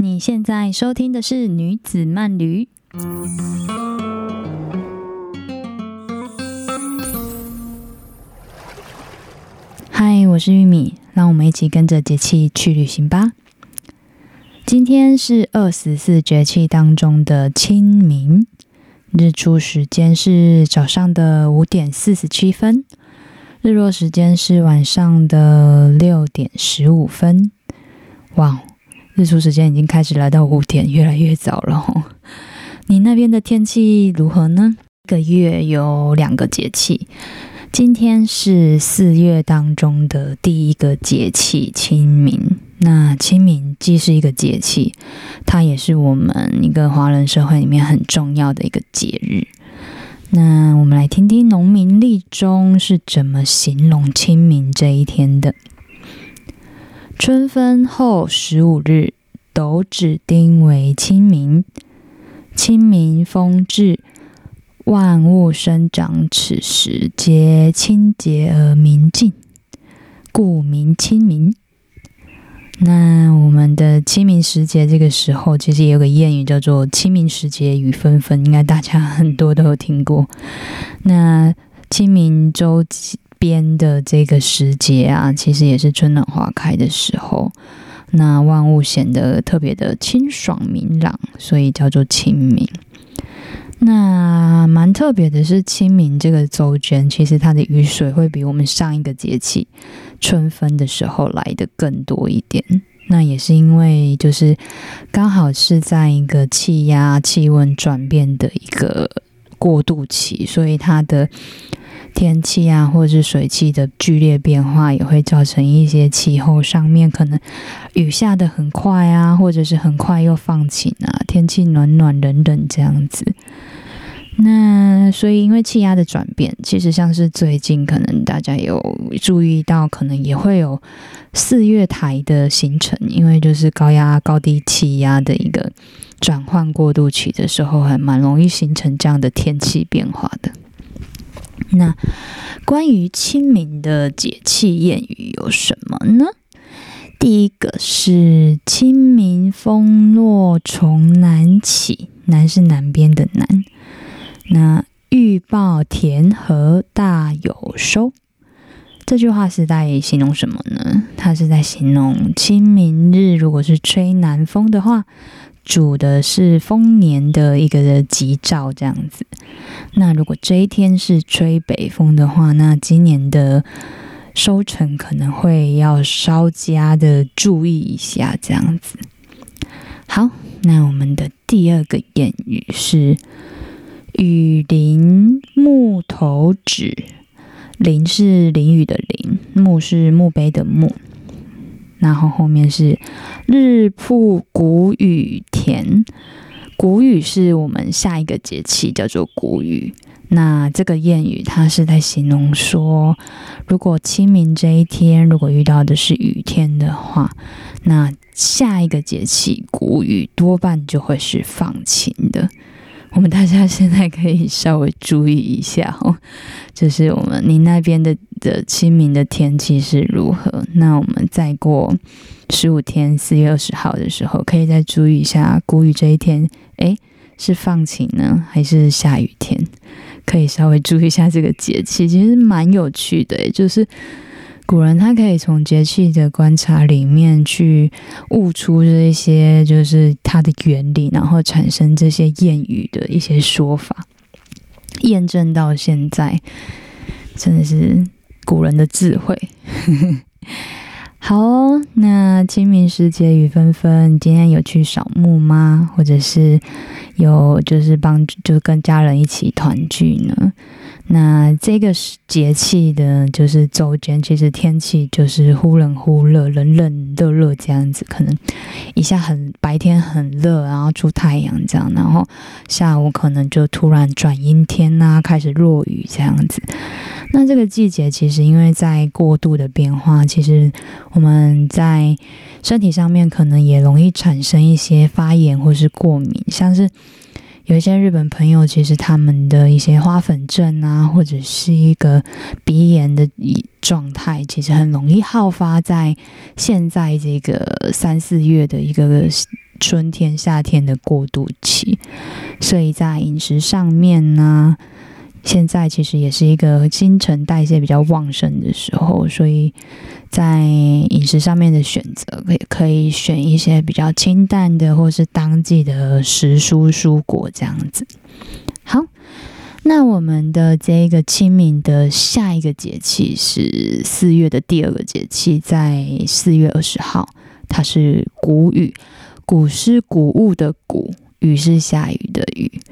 你现在收听的是女子慢旅。嗨，我是玉米，让我们一起跟着节气去旅行吧。今天是二十四节气当中的清明，日出时间是早上的五点四十七分，日落时间是晚上的六点十五分。哇，日出时间已经开始来到五点，越来越早了吼。你那边的天气如何呢？一个月有两个节气，今天是四月当中的第一个节气清明。那清明既是一个节气，它也是我们一个华人社会里面很重要的一个节日。那我们来听听农民历中是怎么形容清明这一天的。春分后十五日，斗指丁为清明。清明风至，万物生长，此时皆清洁而明净，故名清明。那我们的清明时节这个时候，其实也有个谚语叫做“清明时节雨纷纷”，应该大家很多都有听过。那清明周边的这个时节啊，其实也是春暖花开的时候，那万物显得特别的清爽明朗，所以叫做清明。那蛮特别的是，清明这个周间，其实它的雨水会比我们上一个节气春分的时候来的更多一点。那也是因为，就是刚好是在一个气压、气温转变的一个过渡期，所以它的天气啊，或者是水汽的剧烈变化，也会造成一些气候上面可能雨下的很快啊，或者是很快又放晴啊，天气暖暖冷冷这样子。那所以，因为气压的转变，其实像是最近可能大家有注意到，可能也会有四月台的形成，因为就是高压高低气压的一个转换过渡期的时候，还蛮容易形成这样的天气变化的。那关于清明的节气谚语有什么呢？第一个是“清明风落从南起”，南是南边的南。那预报田禾大有收，这句话是在形容什么呢？它是在形容清明日，如果是吹南风的话，主的是丰年的一个吉兆，这样子。那如果这一天是吹北风的话，那今年的收成可能会要稍加的注意一下，这样子。好，那我们的第二个谚语是。雨淋木头纸，淋是淋雨的淋，木是墓碑的墓，然后后面是日铺谷雨田。谷雨是我们下一个节气，叫做谷雨。那这个谚语它是在形容说，如果清明这一天如果遇到的是雨天的话，那下一个节气谷雨多半就会是放晴的。我们大家现在可以稍微注意一下哦，就是我们您那边的的清明的天气是如何？那我们再过十五天，四月二十号的时候，可以再注意一下，谷雨这一天，诶，是放晴呢，还是下雨天？可以稍微注意一下这个节气，其实蛮有趣的，就是。古人他可以从节气的观察里面去悟出这一些，就是它的原理，然后产生这些谚语的一些说法，验证到现在，真的是古人的智慧。好，那清明时节雨纷纷，今天有去扫墓吗？或者是有就是帮就跟家人一起团聚呢？那这个节气的，就是周间，其实天气就是忽冷忽热，冷冷热热这样子，可能一下很白天很热，然后出太阳这样，然后下午可能就突然转阴天呐，开始落雨这样子。那这个季节其实因为在过度的变化，其实我们在身体上面可能也容易产生一些发炎或是过敏，像是。有一些日本朋友，其实他们的一些花粉症啊，或者是一个鼻炎的状态，其实很容易好发在现在这个三四月的一个春天、夏天的过渡期，所以在饮食上面呢，现在其实也是一个新陈代谢比较旺盛的时候，所以在饮食上面的选择，可以可以选一些比较清淡的，或是当季的时蔬蔬果这样子。好，那我们的这个清明的下一个节气是四月的第二个节气，在四月二十号，它是谷雨。谷是谷物的谷，雨是下雨的雨。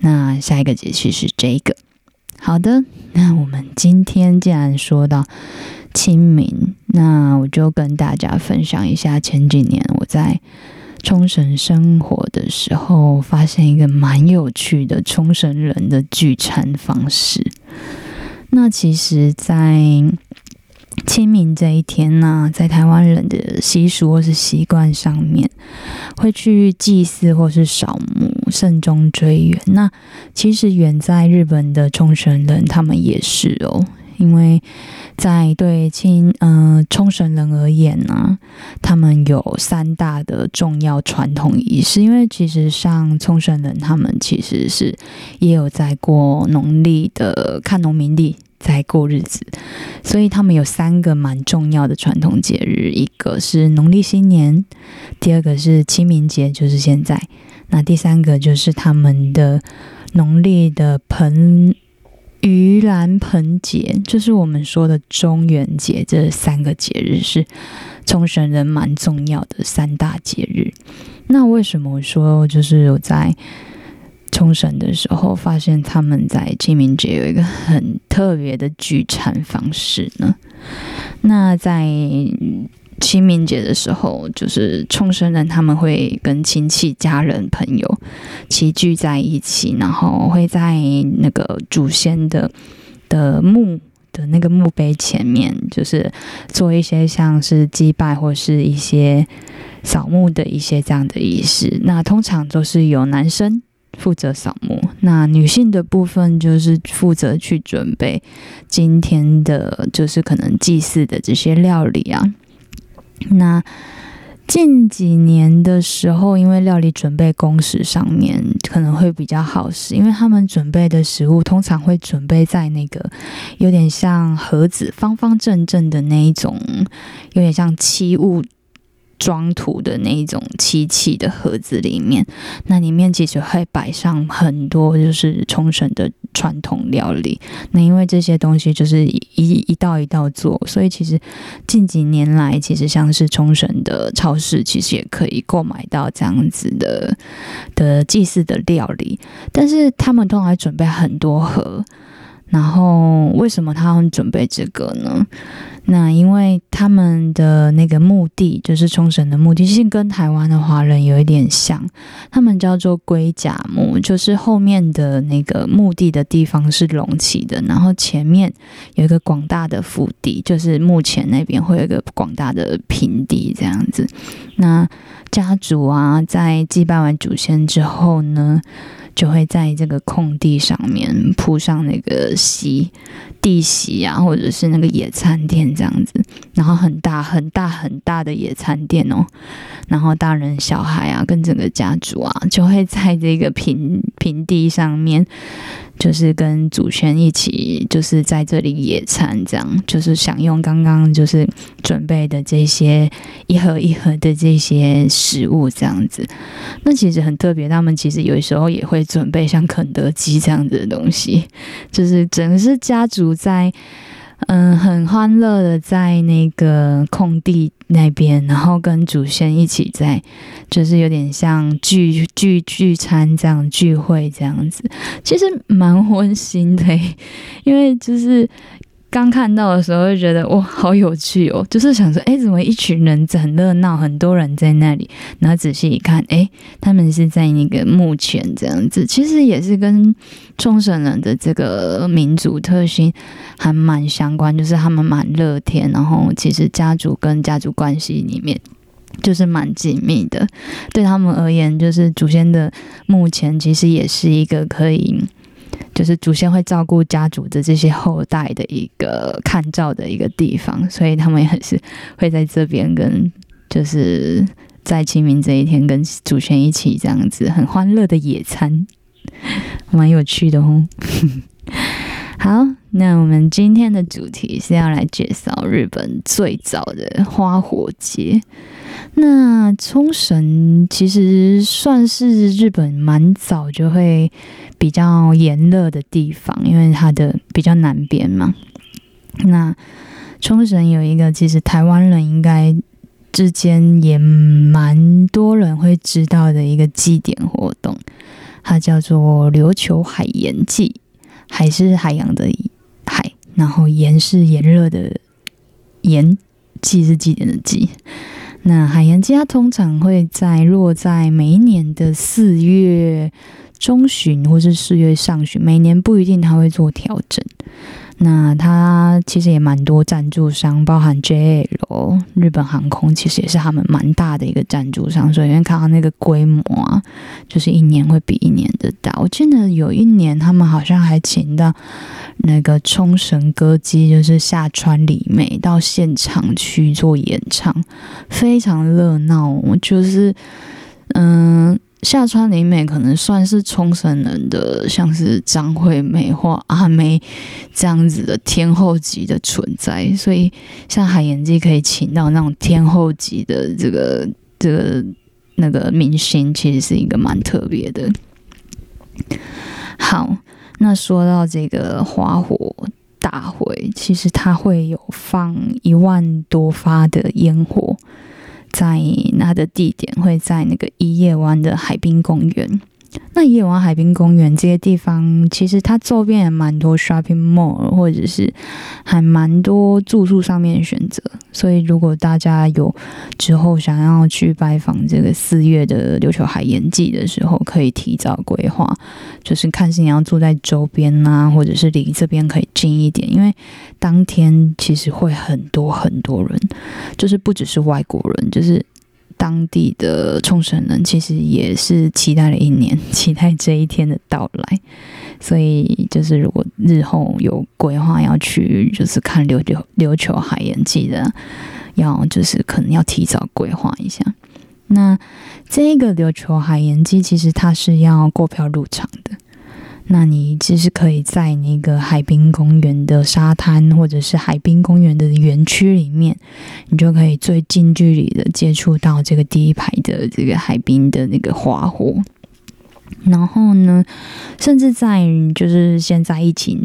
那下一个节气是这个。好的，那我们今天既然说到清明，那我就跟大家分享一下前几年我在冲绳生活的时候，发现一个蛮有趣的冲绳人的聚餐方式。那其实，在清明这一天呢，在台湾人的习俗或是习惯上面，会去祭祀或是扫墓、慎终追远。那其实远在日本的冲绳人，他们也是哦，因为在对清嗯冲绳人而言呢，他们有三大的重要传统仪式。因为其实像冲绳人，他们其实是也有在过农历的看农民历。在过日子，所以他们有三个蛮重要的传统节日，一个是农历新年，第二个是清明节，就是现在，那第三个就是他们的农历的盆盂兰盆节，就是我们说的中元节。这三个节日是冲绳人蛮重要的三大节日。那为什么说就是有在？冲绳的时候，发现他们在清明节有一个很特别的聚餐方式呢。那在清明节的时候，就是冲绳人他们会跟亲戚、家人、朋友齐聚在一起，然后会在那个祖先的的墓的那个墓碑前面，就是做一些像是祭拜或是一些扫墓的一些这样的仪式。那通常都是有男生。负责扫墓，那女性的部分就是负责去准备今天的，就是可能祭祀的这些料理啊。那近几年的时候，因为料理准备工时上面可能会比较耗时，因为他们准备的食物通常会准备在那个有点像盒子，方方正正的那一种，有点像器物。装土的那一种漆器的盒子里面，那里面其实会摆上很多就是冲绳的传统料理。那因为这些东西就是一一道一道做，所以其实近几年来，其实像是冲绳的超市，其实也可以购买到这样子的的祭祀的料理。但是他们通常准备很多盒，然后为什么他们准备这个呢？那因为他们的那个墓地，就是冲绳的墓地，其实跟台湾的华人有一点像。他们叫做龟甲墓，就是后面的那个墓地的地方是隆起的，然后前面有一个广大的腹地，就是墓前那边会有一个广大的平地这样子。那家族啊，在祭拜完祖先之后呢，就会在这个空地上面铺上那个席。地席啊，或者是那个野餐垫这样子，然后很大很大很大的野餐垫哦，然后大人小孩啊，跟整个家族啊，就会在这个平平地上面，就是跟祖先一起，就是在这里野餐，这样就是享用刚刚就是准备的这些一盒一盒的这些食物，这样子。那其实很特别，他们其实有时候也会准备像肯德基这样子的东西，就是整个是家族。在嗯，很欢乐的在那个空地那边，然后跟祖先一起在，就是有点像聚聚聚餐这样聚会这样子，其实蛮温馨的，因为就是。刚看到的时候就觉得哇，好有趣哦！就是想说，哎，怎么一群人很热闹，很多人在那里？然后仔细一看，哎，他们是在那个墓前这样子。其实也是跟冲绳人的这个民族特性还蛮相关，就是他们蛮乐天，然后其实家族跟家族关系里面就是蛮紧密的。对他们而言，就是祖先的墓前其实也是一个可以。就是祖先会照顾家族的这些后代的一个看照的一个地方，所以他们也是会在这边跟就是在清明这一天跟祖先一起这样子很欢乐的野餐，蛮有趣的哦。好，那我们今天的主题是要来介绍日本最早的花火节。那冲绳其实算是日本蛮早就会比较炎热的地方，因为它的比较南边嘛。那冲绳有一个，其实台湾人应该之间也蛮多人会知道的一个祭典活动，它叫做琉球海盐祭。海是海洋的海，然后炎是炎热的炎，季是祭典的季。那海盐祭它通常会在落在每一年的四月中旬或是四月上旬，每年不一定它会做调整。那它其实也蛮多赞助商，包含 JL 日本航空，其实也是他们蛮大的一个赞助商。所以因为看到那个规模啊，就是一年会比一年的大。我记得有一年他们好像还请到那个冲绳歌姬，就是下川里美到现场去做演唱，非常热闹。就是嗯。下川里美可能算是冲绳人的，像是张惠妹或阿妹这样子的天后级的存在，所以像海岩记可以请到那种天后级的这个这个那个明星，其实是一个蛮特别的。好，那说到这个花火大会，其实它会有放一万多发的烟火。在那的地点会在那个一叶湾的海滨公园。那夜晚海滨公园这些地方，其实它周边也蛮多 shopping mall，或者是还蛮多住宿上面的选择。所以如果大家有之后想要去拜访这个四月的琉球海盐季的时候，可以提早规划，就是看是你要住在周边呐，或者是离这边可以近一点。因为当天其实会很多很多人，就是不只是外国人，就是。当地的冲绳人其实也是期待了一年，期待这一天的到来。所以，就是如果日后有规划要去，就是看琉球琉球海盐记的，要就是可能要提早规划一下。那这个琉球海盐记其实它是要购票入场的。那你其实可以在那个海滨公园的沙滩，或者是海滨公园的园区里面，你就可以最近距离的接触到这个第一排的这个海滨的那个花火。然后呢，甚至在就是现在疫情，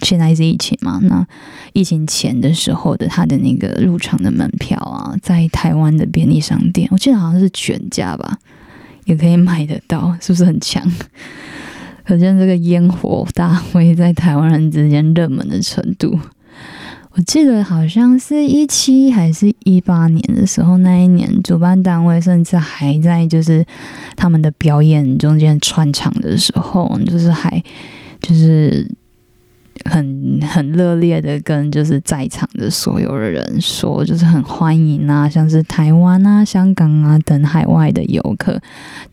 现在是疫情嘛，那疫情前的时候的它的那个入场的门票啊，在台湾的便利商店，我记得好像是全家吧，也可以买得到，是不是很强？可见这个烟火大会在台湾人之间热门的程度。我记得好像是一七还是一八年的时候，那一年主办单位甚至还在就是他们的表演中间串场的时候，就是还就是很很热烈的跟就是在场的所有的人说，就是很欢迎啊，像是台湾啊、香港啊等海外的游客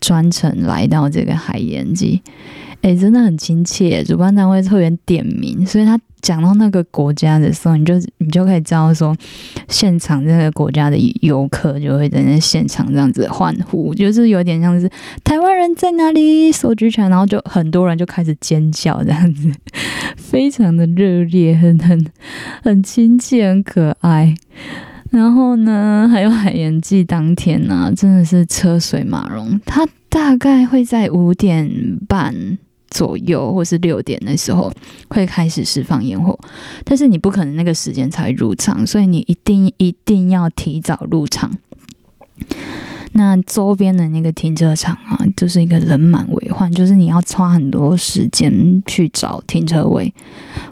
专程来到这个海盐记。哎，真的很亲切，主办单位特别点名，所以他讲到那个国家的时候，你就你就可以知道说，现场这个国家的游客就会在那现场这样子欢呼，就是有点像是台湾人在哪里手举起来，然后就很多人就开始尖叫这样子，非常的热烈，很很很亲切，很可爱。然后呢，还有海盐季当天呢，真的是车水马龙，他大概会在五点半。左右，或是六点的时候会开始释放烟火，但是你不可能那个时间才入场，所以你一定一定要提早入场。那周边的那个停车场啊，就是一个人满为患，就是你要花很多时间去找停车位，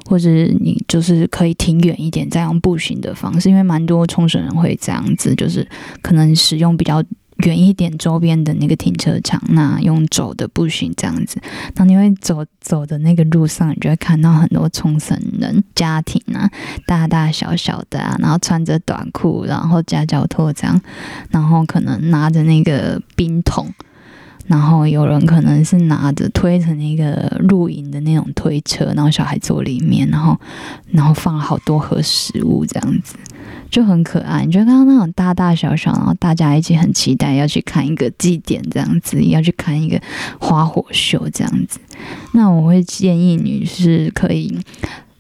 或者你就是可以停远一点，再用步行的方式，因为蛮多冲绳人会这样子，就是可能使用比较。远一点周边的那个停车场，那用走的步行这样子，那你会走走的那个路上，你就会看到很多冲绳人家庭啊，大大小小的啊，然后穿着短裤，然后夹脚拖这样，然后可能拿着那个冰桶，然后有人可能是拿着推着那个露营的那种推车，然后小孩坐里面，然后然后放好多盒食物这样子。就很可爱。你就刚刚那种大大小小，然后大家一起很期待要去看一个祭典这样子，要去看一个花火秀这样子。那我会建议你是可以，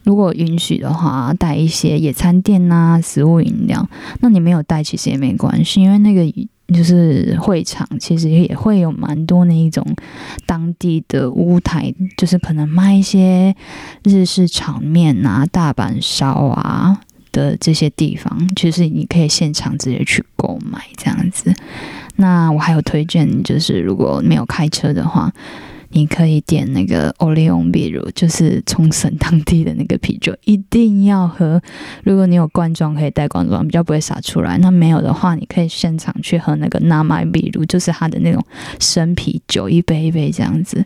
如果允许的话，带一些野餐垫啊、食物饮料。那你没有带其实也没关系，因为那个。就是会场其实也会有蛮多那一种当地的屋台，就是可能卖一些日式炒面啊、大阪烧啊的这些地方，其实你可以现场直接去购买这样子。那我还有推荐，就是如果没有开车的话。你可以点那个 Oleon 啤酒，就是冲绳当地的那个啤酒，一定要喝。如果你有罐装，可以带罐装，比较不会洒出来。那没有的话，你可以现场去喝那个 Namai 啤酒，就是它的那种生啤酒，一杯一杯这样子。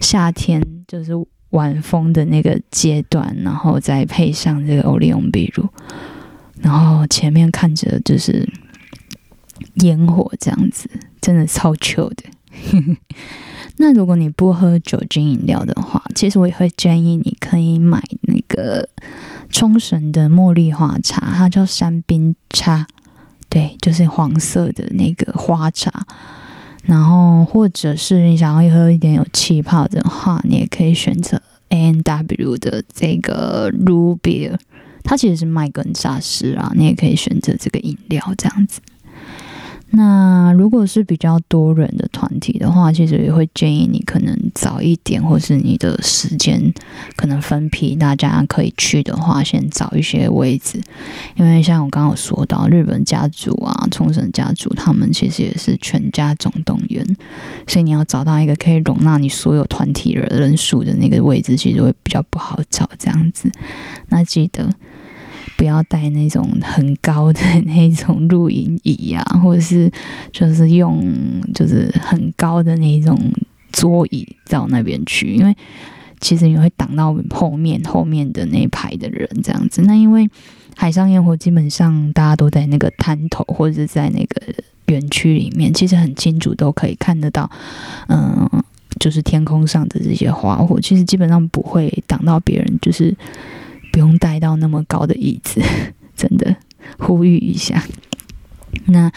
夏天就是晚风的那个阶段，然后再配上这个 Oleon 啤酒，然后前面看着就是烟火这样子，真的超 chill 的。那如果你不喝酒精饮料的话，其实我也会建议你可以买那个冲绳的茉莉花茶，它叫山冰茶，对，就是黄色的那个花茶。然后或者是你想要喝一点有气泡的话，你也可以选择 A N W 的这个 Ruby，它其实是麦根沙士啊，你也可以选择这个饮料这样子。那如果是比较多人的团体的话，其实也会建议你可能早一点，或是你的时间可能分批，大家可以去的话，先找一些位置。因为像我刚刚有说到，日本家族啊、冲绳家族，他们其实也是全家总动员，所以你要找到一个可以容纳你所有团体的人数的那个位置，其实会比较不好找。这样子，那记得。不要带那种很高的那种露营椅啊，或者是就是用就是很高的那种桌椅到那边去，因为其实你会挡到后面后面的那一排的人这样子。那因为海上烟火基本上大家都在那个滩头或者是在那个园区里面，其实很清楚都可以看得到，嗯，就是天空上的这些花火，其实基本上不会挡到别人，就是。不用带到那么高的椅子，真的呼吁一下。那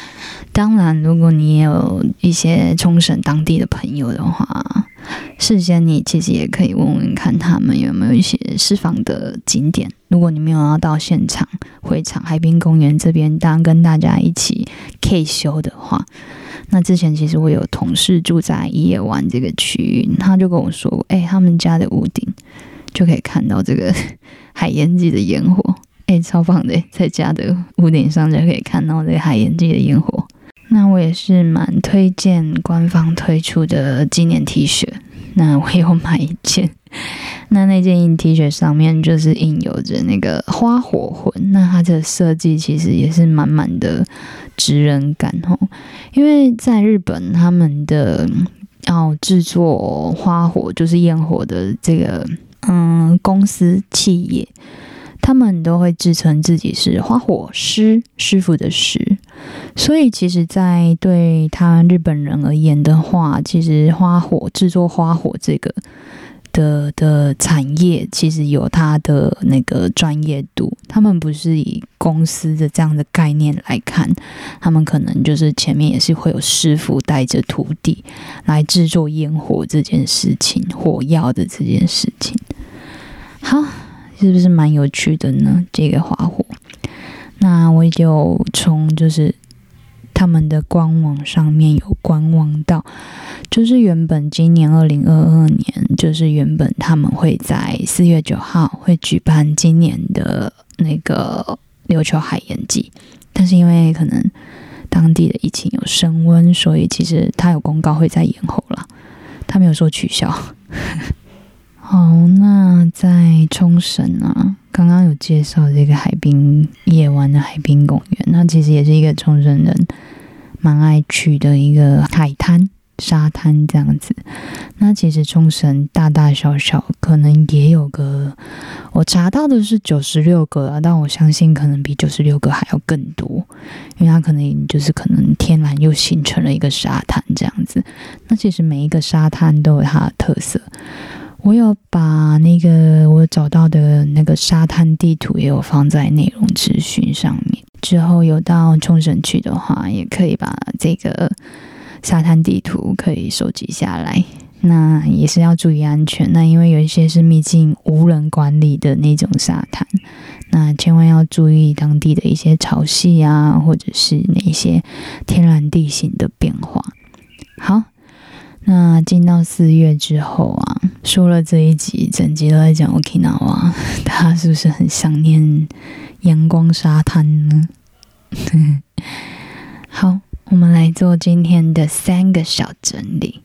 当然，如果你也有一些冲绳当地的朋友的话，事先你其实也可以问问看他们有没有一些私房的景点。如果你没有要到现场会场海滨公园这边当跟大家一起 K 修的话，那之前其实我有同事住在夜湾这个区域，他就跟我说：“哎，他们家的屋顶就可以看到这个。”海盐季的烟火，哎，超棒的，在家的屋顶上就可以看到这个海盐季的烟火。那我也是蛮推荐官方推出的纪念 T 恤，那我有买一件。那那件 T 恤上面就是印有着那个花火魂，那它的设计其实也是满满的职人感哦。因为在日本，他们的要制作花火，就是焰火的这个。嗯，公司企业，他们都会自称自己是花火师师傅的师，所以其实，在对他日本人而言的话，其实花火制作花火这个的的产业，其实有它的那个专业度。他们不是以公司的这样的概念来看，他们可能就是前面也是会有师傅带着徒弟来制作烟火这件事情，火药的这件事情。好，是不是蛮有趣的呢？这个花火，那我就从就是他们的官网上面有观望到，就是原本今年二零二二年，就是原本他们会在四月九号会举办今年的那个琉球海盐季，但是因为可能当地的疫情有升温，所以其实他有公告会在延后了，他没有说取消。好，那在冲绳啊，刚刚有介绍这个海滨夜湾的海滨公园，那其实也是一个冲绳人蛮爱去的一个海滩沙滩这样子。那其实冲绳大大小小可能也有个，我查到的是九十六个，但我相信可能比九十六个还要更多，因为它可能就是可能天然又形成了一个沙滩这样子。那其实每一个沙滩都有它的特色。我有把那个我找到的那个沙滩地图也有放在内容资讯上面。之后有到冲绳去的话，也可以把这个沙滩地图可以收集下来。那也是要注意安全。那因为有一些是秘境无人管理的那种沙滩，那千万要注意当地的一些潮汐啊，或者是那些天然地形的变化。好，那进到四月之后啊，说了这一集，整集都在讲 Okinawa，大家是不是很想念阳光沙滩呢？好，我们来做今天的三个小整理。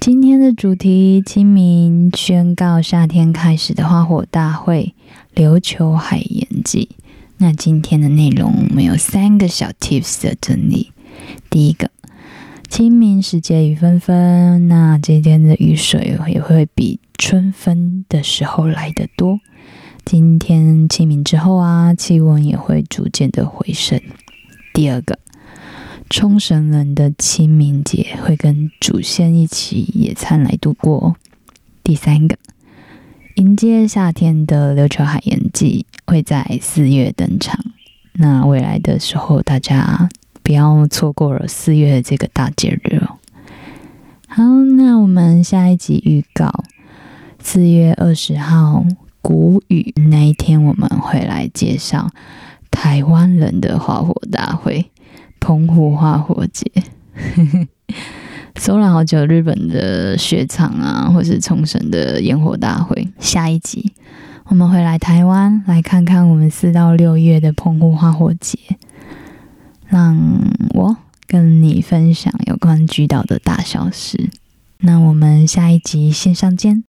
今天的主题：清明宣告夏天开始的花火大会——琉球海盐祭。那今天的内容，我们有三个小 tips 的整理。第一个，清明时节雨纷纷，那今天的雨水也会比春分的时候来得多。今天清明之后啊，气温也会逐渐的回升。第二个。冲绳人的清明节会跟祖先一起野餐来度过。第三个，迎接夏天的琉球海盐季会在四月登场。那未来的时候，大家不要错过了四月这个大节日哦。好，那我们下一集预告，四月二十号谷雨那一天，我们会来介绍台湾人的花火大会。澎湖花火节，搜了好久日本的雪场啊，或是冲绳的烟火大会。下一集我们会来台湾来看看我们四到六月的澎湖花火节，让我跟你分享有关橘岛的大小事。那我们下一集线上见。